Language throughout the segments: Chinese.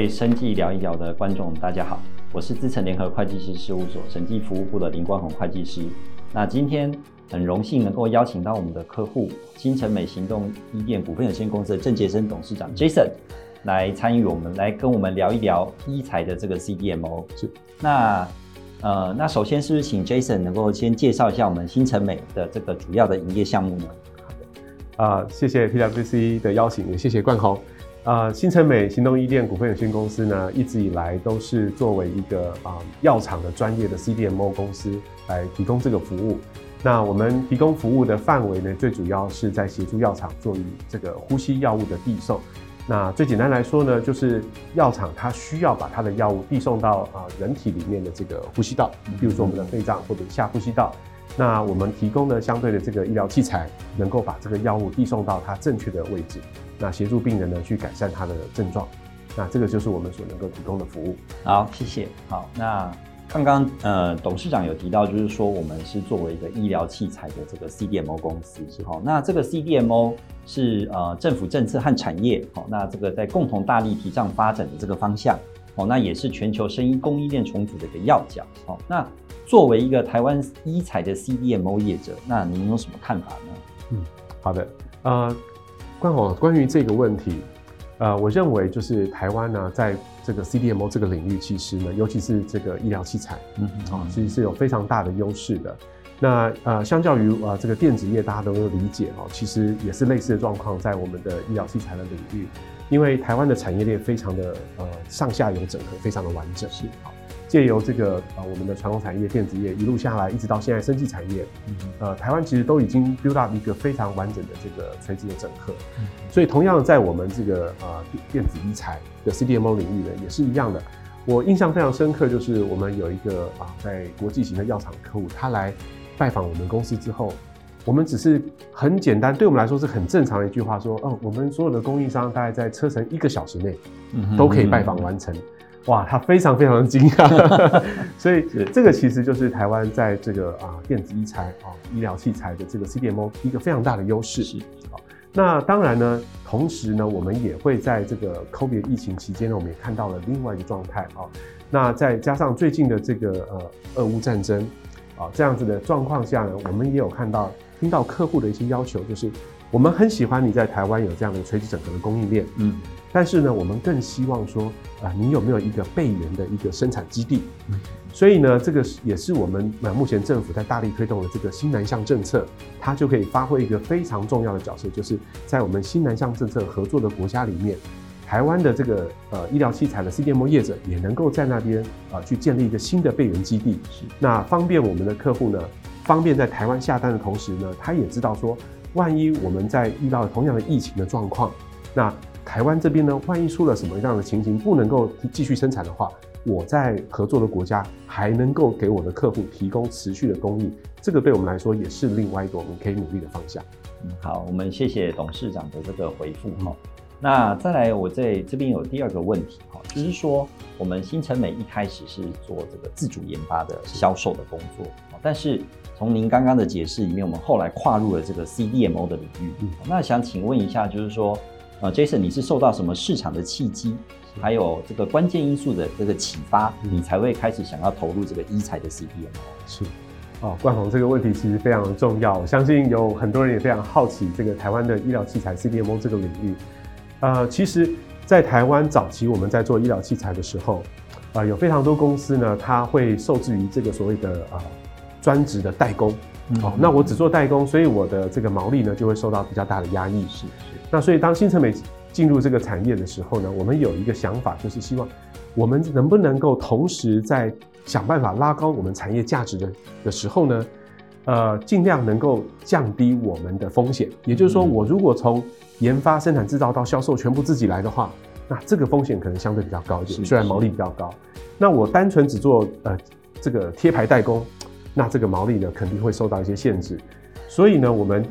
位生计聊一聊的观众，大家好，我是资诚联合会计师事务所审计服务部的林冠宏会计师。那今天很荣幸能够邀请到我们的客户新成美行动医电股份有限公司的郑杰森董事长 Jason 来参与我们，来跟我们聊一聊医材的这个 CDMO。是，那呃，那首先是不是请 Jason 能够先介绍一下我们新成美的这个主要的营业项目呢？好的，啊、呃，谢谢 PwC 的邀请，也谢谢冠宏。啊、呃，新成美行动医电股份有限公司呢，一直以来都是作为一个啊、药厂的专业的 CDMO 公司来提供这个服务。那我们提供服务的范围呢，最主要是在协助药厂做于这个呼吸药物的递送。那最简单来说呢，就是药厂它需要把它的药物递送到啊、人体里面的这个呼吸道，比如说我们的肺脏或者下呼吸道。那我们提供的相对的这个医疗器材，能够把这个药物递送到它正确的位置，那协助病人呢去改善他的症状。那这个就是我们所能够提供的服务。好，谢谢。好，那刚刚呃董事长有提到，就是说我们是作为一个医疗器材的这个 CDMO 公司，是哈。那这个 CDMO 是呃政府政策和产业，好，那这个在共同大力提倡发展的这个方向，哦，那也是全球生医供应链重组的一个要角，好，那。作为一个台湾医材的 CDMO 业者，那您有什么看法呢？嗯，好的，呃，冠宏，关于这个问题，呃，我认为就是台湾呢，在这个 CDMO 这个领域，其实呢，尤其是这个医疗器材，嗯嗯，啊，其实是有非常大的优势的。那呃，相较于呃这个电子业，大家都有理解哦，其实也是类似的状况，在我们的医疗器材的领域，因为台湾的产业链非常的呃上下游整合，非常的完整，是好。借由这个呃，我们的传统产业电子业一路下来，一直到现在生技产业，嗯、呃，台湾其实都已经 build up 一个非常完整的这个垂直的整合。嗯、所以，同样在我们这个呃电子医材的 CDMO 领域呢，也是一样的。我印象非常深刻，就是我们有一个啊、呃，在国际型的药厂客户，他来拜访我们公司之后，我们只是很简单，对我们来说是很正常的一句话，说，哦、呃，我们所有的供应商大概在车程一个小时内，都可以拜访完成。嗯哇，他非常非常的惊讶，所以这个其实就是台湾在这个啊电子医材啊医疗器材的这个 CDMO 一个非常大的优势。是，好，那当然呢，同时呢，我们也会在这个 COVID 疫情期间呢，我们也看到了另外一个状态啊。那再加上最近的这个呃俄乌战争啊这样子的状况下呢，我们也有看到听到客户的一些要求，就是我们很喜欢你在台湾有这样的垂直整合的供应链，嗯。但是呢，我们更希望说，啊、呃，你有没有一个备援的一个生产基地？所以呢，这个也是我们呃目前政府在大力推动的这个新南向政策，它就可以发挥一个非常重要的角色，就是在我们新南向政策合作的国家里面，台湾的这个呃医疗器材的 CDMO 业者也能够在那边啊、呃、去建立一个新的备援基地，是。那方便我们的客户呢，方便在台湾下单的同时呢，他也知道说，万一我们在遇到同样的疫情的状况，那台湾这边呢，万一出了什么样的情形，不能够继续生产的话，我在合作的国家还能够给我的客户提供持续的供应，这个对我们来说也是另外一个我们可以努力的方向。嗯，好，我们谢谢董事长的这个回复哈。那再来，我在这边有第二个问题哈，就是说我们新成美一开始是做这个自主研发的销售的工作，但是从您刚刚的解释里面，我们后来跨入了这个 CDMO 的领域。嗯，那想请问一下，就是说。呃，Jason，你是受到什么市场的契机，还有这个关键因素的这个启发，你才会开始想要投入这个医材的 CDMO？是，哦，冠宏这个问题其实非常重要，我相信有很多人也非常好奇这个台湾的医疗器材 CDMO 这个领域。呃，其实，在台湾早期我们在做医疗器材的时候，啊、呃，有非常多公司呢，它会受制于这个所谓的啊专职的代工。嗯、哦，那我只做代工，所以我的这个毛利呢就会受到比较大的压抑。是。那所以，当新成美进入这个产业的时候呢，我们有一个想法，就是希望我们能不能够同时在想办法拉高我们产业价值的的时候呢，呃，尽量能够降低我们的风险。也就是说，我如果从研发、生产、制造到销售全部自己来的话，那这个风险可能相对比较高一点，虽然毛利比较高。那我单纯只做呃这个贴牌代工，那这个毛利呢肯定会受到一些限制。所以呢，我们。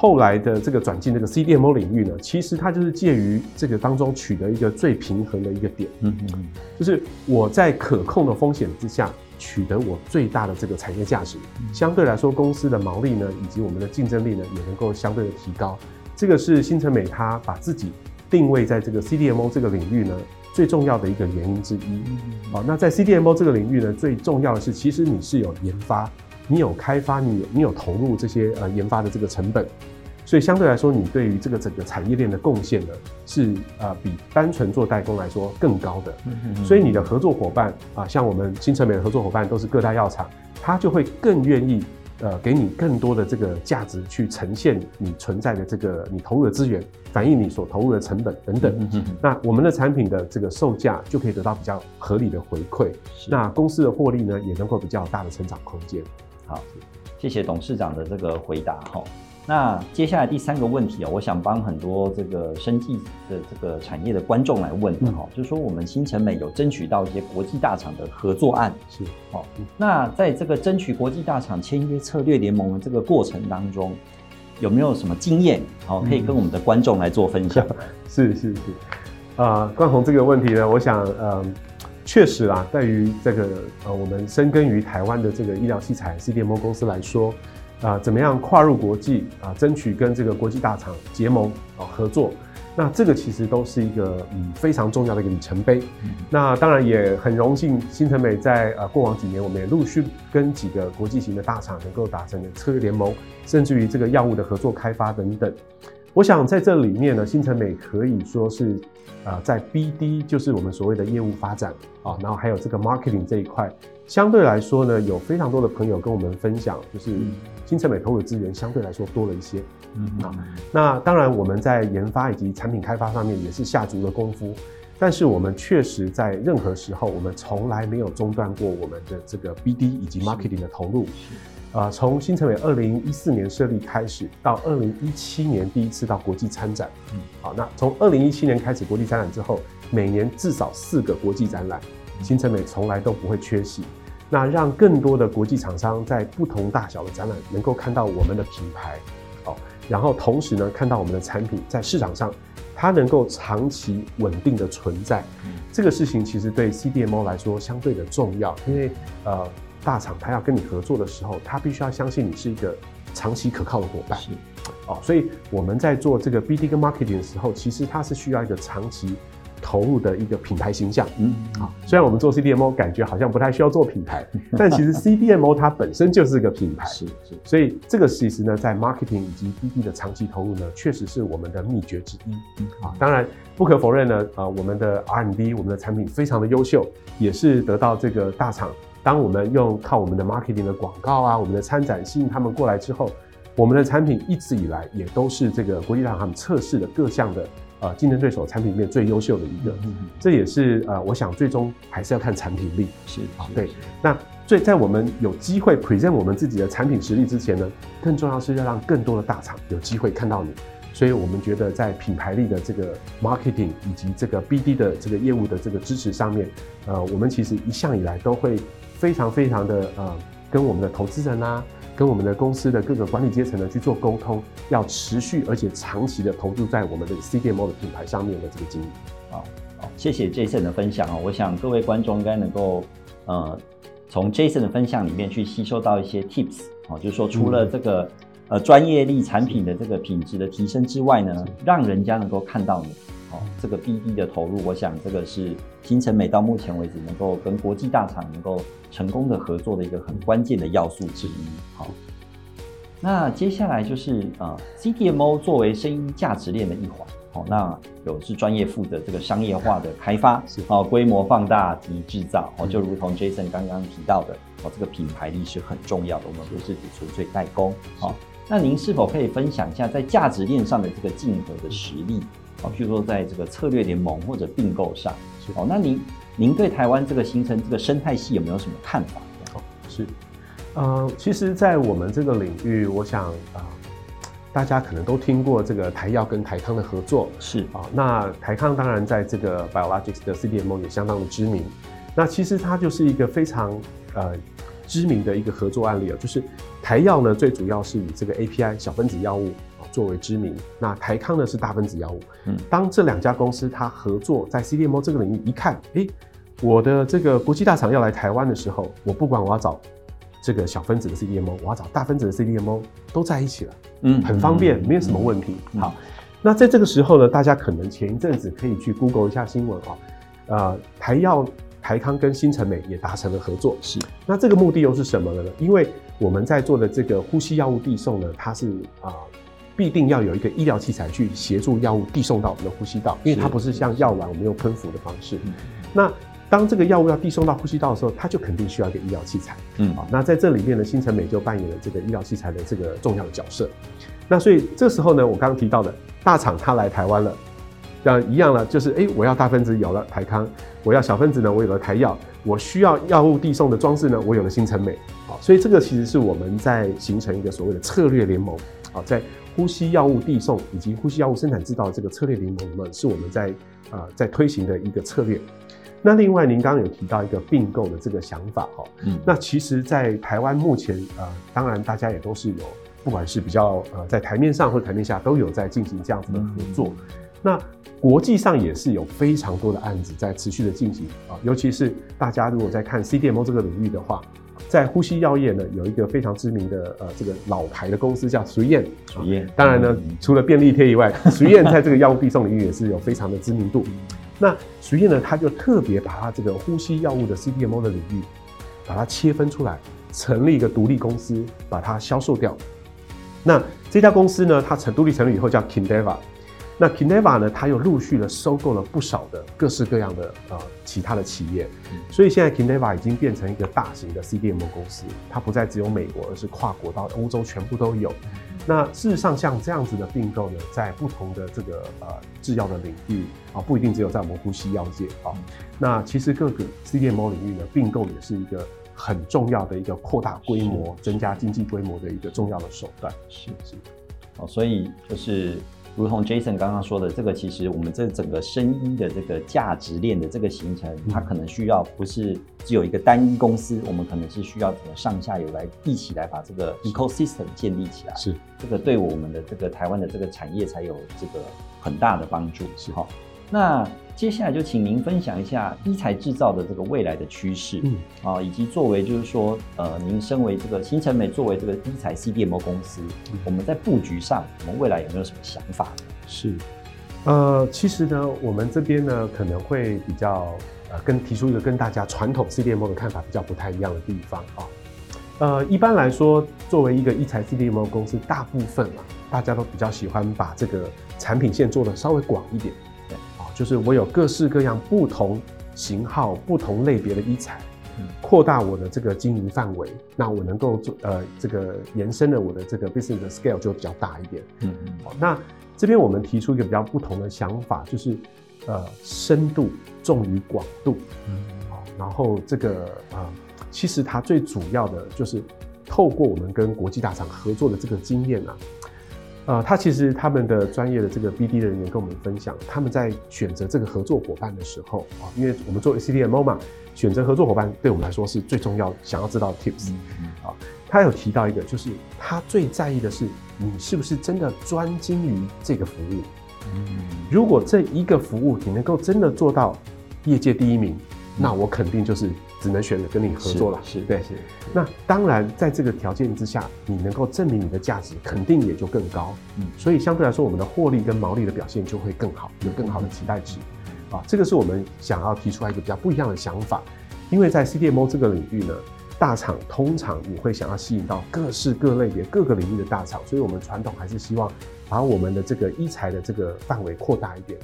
后来的这个转进这个 CDMO 领域呢，其实它就是介于这个当中取得一个最平衡的一个点，嗯嗯，就是我在可控的风险之下取得我最大的这个产业价值，相对来说公司的毛利呢以及我们的竞争力呢也能够相对的提高。这个是新成美它把自己定位在这个 CDMO 这个领域呢，最重要的一个原因之一。好，那在 CDMO 这个领域呢，最重要的是，其实你是有研发，你有开发，你有你有投入这些呃研发的这个成本，所以相对来说，你对于这个整个产业链的贡献呢，是呃比单纯做代工来说更高的。所以你的合作伙伴啊，像我们新成美的合作伙伴都是各大药厂，他就会更愿意。呃，给你更多的这个价值去呈现你存在的这个你投入的资源，反映你所投入的成本等等。那我们的产品的这个售价就可以得到比较合理的回馈，是那公司的获利呢也能够比较大的成长空间。好，谢谢董事长的这个回答哈。那接下来第三个问题哦，我想帮很多这个生技的这个产业的观众来问的哈，嗯、就是说我们新成美有争取到一些国际大厂的合作案，是好。那在这个争取国际大厂签约策略联盟的这个过程当中，有没有什么经验好可以跟我们的观众来做分享？嗯、是是是，啊、呃，冠宏这个问题呢，我想，嗯、呃，确实啦，在于这个呃，我们深耕于台湾的这个医疗器材 CDMO 公司来说。啊，怎么样跨入国际啊？争取跟这个国际大厂结盟啊合作，那这个其实都是一个嗯非常重要的一个里程碑。嗯、那当然也很荣幸，新成美在呃过往几年，我们也陆续跟几个国际型的大厂能够达成策略联盟，甚至于这个药物的合作开发等等。我想在这里面呢，新成美可以说是啊、呃，在 BD 就是我们所谓的业务发展啊，然后还有这个 marketing 这一块，相对来说呢，有非常多的朋友跟我们分享，就是。新成美投入的资源相对来说多了一些，嗯啊，那当然我们在研发以及产品开发上面也是下足了功夫，但是我们确实在任何时候，我们从来没有中断过我们的这个 BD 以及 marketing 的投入，啊，从新成美二零一四年设立开始，到二零一七年第一次到国际参展，嗯，好，那从二零一七年开始国际参展之后，每年至少四个国际展览，新成美从来都不会缺席。那让更多的国际厂商在不同大小的展览能够看到我们的品牌，哦，然后同时呢看到我们的产品在市场上，它能够长期稳定的存在，嗯、这个事情其实对 CDMO 来说相对的重要，因为呃大厂他要跟你合作的时候，他必须要相信你是一个长期可靠的伙伴，是，哦，所以我们在做这个 BD 跟 Marketing 的时候，其实它是需要一个长期。投入的一个品牌形象，嗯，好，虽然我们做 CDMO 感觉好像不太需要做品牌，但其实 CDMO 它本身就是个品牌，是是，所以这个其实呢，在 marketing 以及 BD 的长期投入呢，确实是我们的秘诀之一，嗯，啊，当然不可否认呢，啊，我们的 R&D 我们的产品非常的优秀，也是得到这个大厂，当我们用靠我们的 marketing 的广告啊，我们的参展吸引他们过来之后，我们的产品一直以来也都是这个国际大厂他们测试的各项的。呃，竞争对手产品里面最优秀的一个，这也是呃，我想最终还是要看产品力。是啊，对。那最在我们有机会 present 我们自己的产品实力之前呢，更重要是要让更多的大厂有机会看到你。所以我们觉得在品牌力的这个 marketing 以及这个 BD 的这个业务的这个支持上面，呃，我们其实一向以来都会非常非常的呃，跟我们的投资人啊。跟我们的公司的各个管理阶层呢去做沟通，要持续而且长期的投入在我们的 CDMO 的品牌上面的这个经营。好，好，谢谢 Jason 的分享哦。我想各位观众应该能够呃从 Jason 的分享里面去吸收到一些 tips 哦，就是说除了这个、嗯、呃专业力产品的这个品质的提升之外呢，让人家能够看到你哦，这个 BD 的投入，我想这个是新城美到目前为止能够跟国际大厂能够。成功的合作的一个很关键的要素之一。好，那接下来就是啊，CDMO 作为生医价值链的一环，好，那有是专业负责这个商业化的开发，是好规模放大及制造，哦，就如同 Jason 刚刚提到的，哦，这个品牌力是很重要的，我们不是只纯粹代工。好，那您是否可以分享一下在价值链上的这个竞合的实力？好，譬如说在这个策略联盟或者并购上，哦，那您。您对台湾这个形成这个生态系有没有什么看法？哦，是，呃，其实，在我们这个领域，我想啊、呃，大家可能都听过这个台药跟台康的合作，是啊、呃。那台康当然在这个 Biologics 的 CDMO 也相当的知名。那其实它就是一个非常呃知名的一个合作案例啊，就是台药呢最主要是以这个 API 小分子药物啊作为知名，那台康呢是大分子药物。嗯，当这两家公司它合作在 CDMO 这个领域一看，诶。我的这个国际大厂要来台湾的时候，我不管我要找这个小分子的 CDMO，我要找大分子的 CDMO，都在一起了，嗯，很方便，嗯、没有什么问题。嗯、好，那在这个时候呢，大家可能前一阵子可以去 Google 一下新闻啊，呃，台药、台康跟新成美也达成了合作。是，那这个目的又是什么呢？因为我们在做的这个呼吸药物递送呢，它是啊、呃，必定要有一个医疗器材去协助药物递送到我们的呼吸道，因为它不是像药丸我们用喷服的方式。那当这个药物要递送到呼吸道的时候，它就肯定需要一个医疗器材。嗯，好，那在这里面呢，新成美就扮演了这个医疗器材的这个重要的角色。那所以这时候呢，我刚刚提到的大厂它来台湾了，那一样了，就是哎，我要大分子有了台康，我要小分子呢，我有了台药，我需要药物递送的装置呢，我有了新成美。好，所以这个其实是我们在形成一个所谓的策略联盟。好，在呼吸药物递送以及呼吸药物生产制造这个策略联盟呢，是我们在啊、呃、在推行的一个策略。那另外，您刚刚有提到一个并购的这个想法哈，嗯，那其实，在台湾目前，呃，当然大家也都是有，不管是比较呃在台面上或台面下都有在进行这样子的合作。嗯、那国际上也是有非常多的案子在持续的进行啊，尤其是大家如果在看 CDMO 这个领域的话，在呼吸药业呢，有一个非常知名的呃这个老牌的公司叫随燕，随燕。当然呢，嗯、除了便利贴以外，随燕在这个药物递送领域也是有非常的知名度。那随燕呢，他就特别把他这个呼吸药物的 CDMO 的领域，把它切分出来，成立一个独立公司，把它销售掉。那这家公司呢，它成独立成立以后叫 Kindeva。那 Kindeva 呢，它又陆续的收购了不少的各式各样的呃其他的企业，所以现在 Kindeva 已经变成一个大型的 CDMO 公司，它不再只有美国，而是跨国到欧洲全部都有。那事实上，像这样子的并购呢，在不同的这个呃制药的领域啊，不一定只有在我们呼吸药界啊。那其实各个 CDMO 领域呢，并购也是一个很重要的一个扩大规模、增加经济规模的一个重要的手段。是是，好，所以就是。如同 Jason 刚刚说的，这个其实我们这整个生医的这个价值链的这个形成，它可能需要不是只有一个单一公司，我们可能是需要整个上下游来一起来把这个 ecosystem 建立起来。是，这个对我们的这个台湾的这个产业才有这个很大的帮助。是哈。那接下来就请您分享一下医材制造的这个未来的趋势，嗯，啊，以及作为就是说，呃，您身为这个新成美作为这个医材 CDMO 公司，嗯，我们在布局上，我们未来有没有什么想法呢？是，呃，其实呢，我们这边呢可能会比较呃，跟提出一个跟大家传统 CDMO 的看法比较不太一样的地方啊，呃，一般来说，作为一个一材 CDMO 公司，大部分啊，大家都比较喜欢把这个产品线做的稍微广一点。就是我有各式各样不同型号、不同类别的医材，扩大我的这个经营范围，那我能够做呃这个延伸的我的这个 business 的 scale 就比较大一点。嗯嗯。好，那这边我们提出一个比较不同的想法，就是呃深度重于广度。嗯。好，然后这个啊、呃，其实它最主要的就是透过我们跟国际大厂合作的这个经验啊。呃，他其实他们的专业的这个 BD 人员跟我们分享，他们在选择这个合作伙伴的时候啊，因为我们做 CDMO 嘛，选择合作伙伴对我们来说是最重要想要知道的 tips 啊。他有提到一个，就是他最在意的是你是不是真的专精于这个服务。嗯，如果这一个服务你能够真的做到业界第一名，那我肯定就是。只能选择跟你合作了，是对，是。那当然，在这个条件之下，你能够证明你的价值，肯定也就更高。嗯，所以相对来说，我们的获利跟毛利的表现就会更好，有更好的期待值。啊，这个是我们想要提出来一个比较不一样的想法，因为在 CDMO 这个领域呢，大厂通常你会想要吸引到各式各类别、各个领域的大厂，所以我们传统还是希望把我们的这个一材的这个范围扩大一点。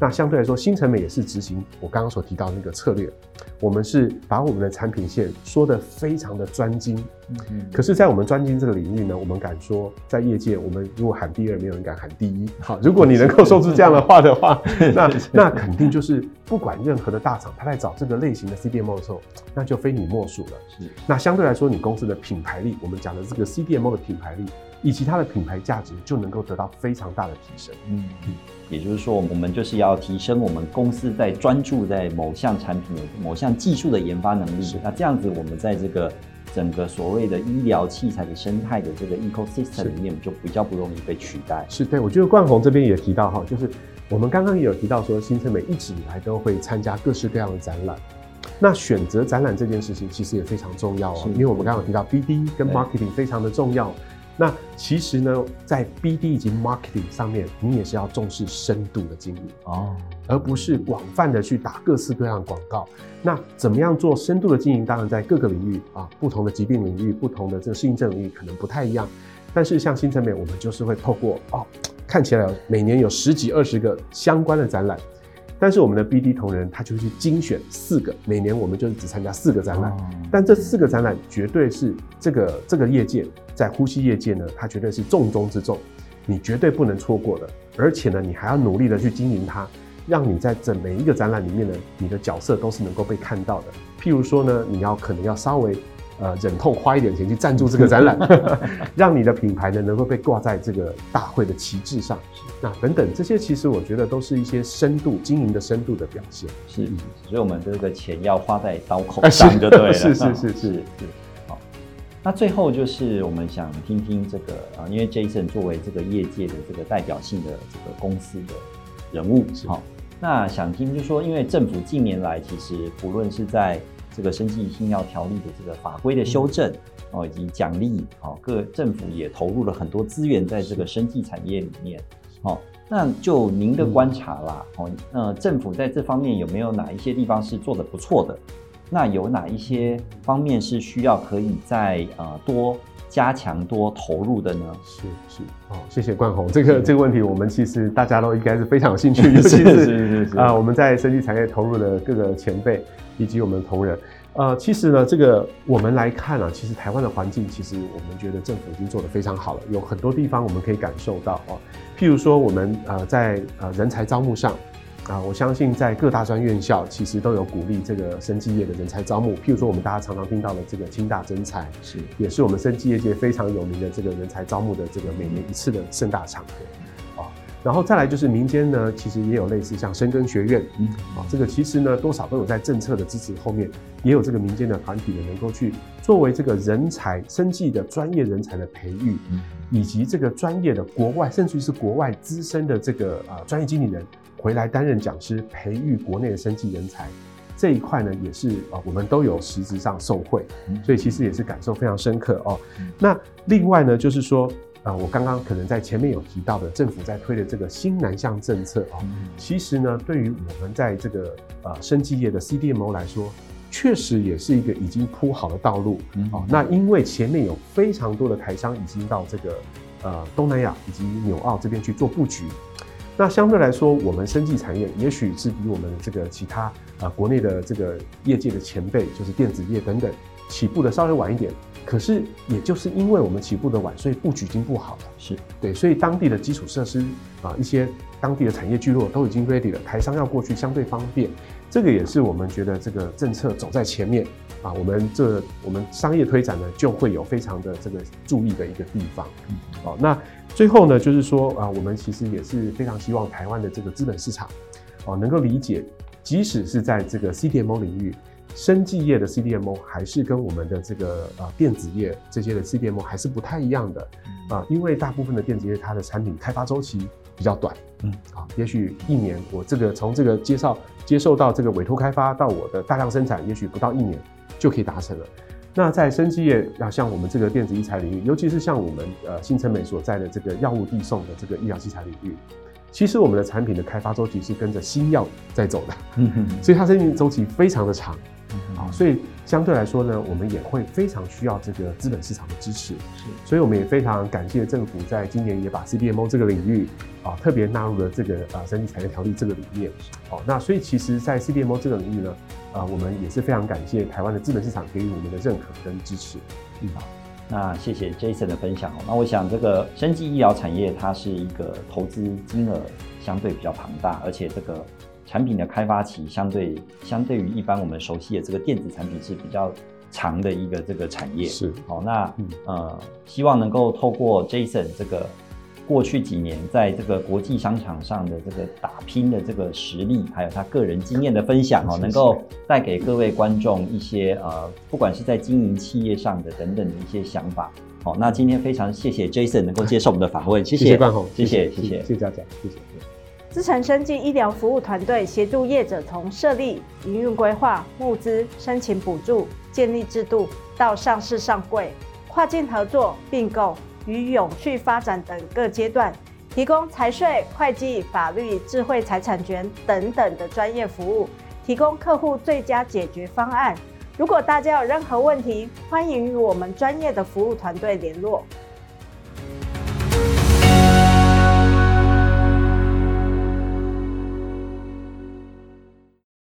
那相对来说，新成美也是执行我刚刚所提到的那个策略。我们是把我们的产品线说的非常的专精。嗯嗯。可是，在我们专精这个领域呢，我们敢说，在业界，我们如果喊第二，没有人敢喊第一。好，如果你能够说出这样的话的话，那那肯定就是不管任何的大厂，他在找这个类型的 CDMO 的时候，那就非你莫属了。是。那相对来说，你公司的品牌力，我们讲的这个 CDMO 的品牌力，以及它的品牌价值，就能够得到非常大的提升。嗯嗯。也就是说，我们就是要提升我们公司在专注在某项产品的某项技术的研发能力。那这样子，我们在这个整个所谓的医疗器材的生态的这个 ecosystem 里面，就比较不容易被取代。是对，我觉得冠宏这边也提到哈，就是我们刚刚也有提到说，新成美一直以来都会参加各式各样的展览。那选择展览这件事情其实也非常重要哦，因为我们刚刚有提到 BD 跟 marketing 非常的重要。那其实呢，在 BD 以及 Marketing 上面，你也是要重视深度的经营哦，而不是广泛的去打各式各样的广告。那怎么样做深度的经营？当然在各个领域啊，不同的疾病领域、不同的这个适应症领域可能不太一样。但是像新成美，我们就是会透过哦，看起来每年有十几二十个相关的展览。但是我们的 BD 同仁他就去精选四个，每年我们就是只参加四个展览，但这四个展览绝对是这个这个业界在呼吸业界呢，它绝对是重中之重，你绝对不能错过的，而且呢，你还要努力的去经营它，让你在这每一个展览里面呢，你的角色都是能够被看到的。譬如说呢，你要可能要稍微。呃，忍痛花一点钱去赞助这个展览，让你的品牌呢能够被挂在这个大会的旗帜上，那等等这些，其实我觉得都是一些深度经营的深度的表现。是，所以我们这个钱要花在刀口上就对了。是是是是。是。好，那最后就是我们想听听这个啊，因为 Jason 作为这个业界的这个代表性的这个公司的人物，好，那想听就是说，因为政府近年来其实不论是在这个生技新药条例的这个法规的修正哦，以及奖励哦，各政府也投入了很多资源在这个生技产业里面哦。那就您的观察啦哦，那政府在这方面有没有哪一些地方是做的不错的？那有哪一些方面是需要可以再呃多加强、多投入的呢？是是哦，谢谢冠宏，这个这个问题我们其实大家都应该是非常有兴趣，尤其是啊，我们在生技产业投入的各个前辈。以及我们的同仁，呃，其实呢，这个我们来看啊，其实台湾的环境，其实我们觉得政府已经做得非常好了，有很多地方我们可以感受到哦。譬如说，我们呃在呃人才招募上啊，我相信在各大专院校其实都有鼓励这个生技业的人才招募。譬如说，我们大家常常听到的这个清大征才，是也是我们生技业界非常有名的这个人才招募的这个每年一次的盛大场合。然后再来就是民间呢，其实也有类似像深耕学院，嗯，啊，这个其实呢多少都有在政策的支持后面，也有这个民间的团体呢能够去作为这个人才生技的专业人才的培育，以及这个专业的国外甚至于是国外资深的这个啊专业经理人回来担任讲师，培育国内的生技人才这一块呢也是啊我们都有实质上受惠，所以其实也是感受非常深刻哦。那另外呢就是说。啊、呃，我刚刚可能在前面有提到的，政府在推的这个新南向政策啊、哦，其实呢，对于我们在这个呃生技业的 CDMO 来说，确实也是一个已经铺好的道路。哦，那因为前面有非常多的台商已经到这个呃东南亚以及纽澳这边去做布局，那相对来说，我们生技产业也许是比我们这个其他啊、呃、国内的这个业界的前辈，就是电子业等等，起步的稍微晚一点。可是，也就是因为我们起步的晚，所以布局已经不好了。是对，所以当地的基础设施啊，一些当地的产业聚落都已经 ready 了，台商要过去相对方便。这个也是我们觉得这个政策走在前面啊，我们这我们商业推展呢，就会有非常的这个注意的一个地方。好，那最后呢，就是说啊，我们其实也是非常希望台湾的这个资本市场啊，能够理解，即使是在这个 CDMO 领域。生技业的 CDMO 还是跟我们的这个呃电子业这些的 CDMO 还是不太一样的啊，因为大部分的电子业它的产品开发周期比较短，嗯啊，也许一年我这个从这个介绍接受到这个委托开发到我的大量生产，也许不到一年就可以达成了。那在生技业，啊像我们这个电子医材领域，尤其是像我们呃新成美所在的这个药物递送的这个医疗器材领域。其实我们的产品的开发周期是跟着新药在走的，嗯哼，所以它生命周期非常的长，所以相对来说呢，我们也会非常需要这个资本市场的支持，是，所以我们也非常感谢政府在今年也把 CDMO 这个领域啊特别纳入了这个啊生技产业条例这个里面，哦，那所以其实，在 CDMO 这个领域呢，啊，我们也是非常感谢台湾的资本市场给予我们的认可跟支持，嗯，好。那谢谢 Jason 的分享哦。那我想这个生技医疗产业，它是一个投资金额相对比较庞大，而且这个产品的开发期相对相对于一般我们熟悉的这个电子产品是比较长的一个这个产业。是。好，那呃，希望能够透过 Jason 这个。过去几年，在这个国际商场上的这个打拼的这个实力，还有他个人经验的分享哦，能够带给各位观众一些呃，不管是在经营企业上的等等的一些想法。好，那今天非常谢谢 Jason 能够接受我们的访问，谢谢冠宏，谢谢谢谢谢谢大家，谢谢。资诚生技医疗服务团队协助业者从设立、营运规划、募资、申请补助、建立制度到上市上柜、跨境合作、并购。与永续发展等各阶段，提供财税、会计、法律、智慧财产权等等的专业服务，提供客户最佳解决方案。如果大家有任何问题，欢迎与我们专业的服务团队联络。